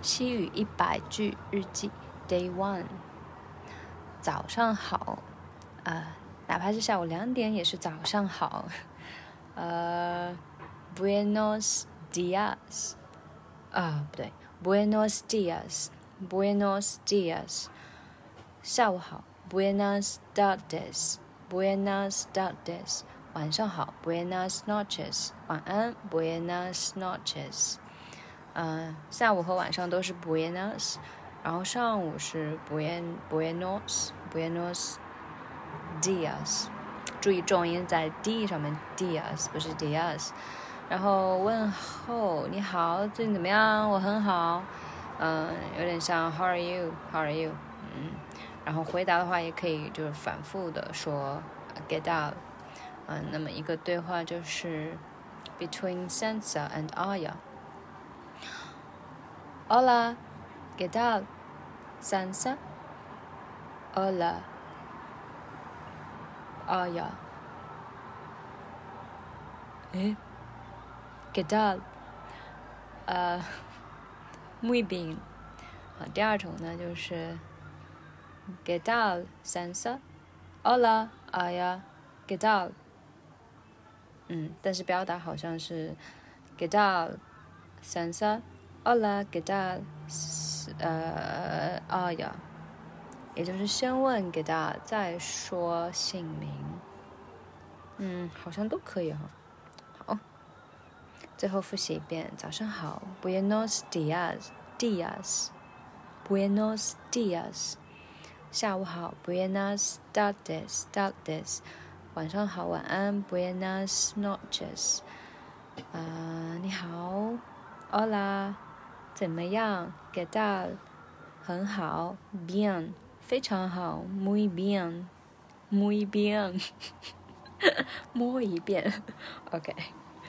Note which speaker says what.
Speaker 1: 西语一百句日记，Day One。早上好，呃，哪怕是下午两点也是早上好。呃，Buenos dias，啊，不对，Buenos dias，Buenos dias，下午好，Buenas tardes，Buenas tardes，晚上好，Buenas noches，晚安，Buenas noches。嗯，下午和晚上都是 Buenos，然后上午是 Buen Buenos Buenos Dias，注意重音在 D 上面，Dias 不是 Dias。然后问候你好，最近怎么样？我很好。嗯，有点像 How are you？How are you？嗯，然后回答的话也可以就是反复的说 Get up。嗯，那么一个对话就是 Between Sansa and Aya。Hola, ¿qué tal? Sansa. Hola. Aya. ¿Eh? ¿Qué tal? Uh, muy bien. 啊，第二种呢就是 ¿Qué tal, Sansa? Hola, Aya. ¿Qué tal? 嗯，但是表达好像是 ¿Qué tal, Sansa? Hola, ¿qué tal? 呃，Aya，也就是先问 ¿qué tal？再说姓名。嗯，好像都可以哈。好，最后复习一遍。早上好，Buenos dias，dias，Buenos dias。下午好，Buenas tardes，tardes。晚上好，晚安，Buenas noches。啊，你好，Hola。怎么样？Get up，很好，bien，非常好，muy bien，muy bien，摸一遍，OK。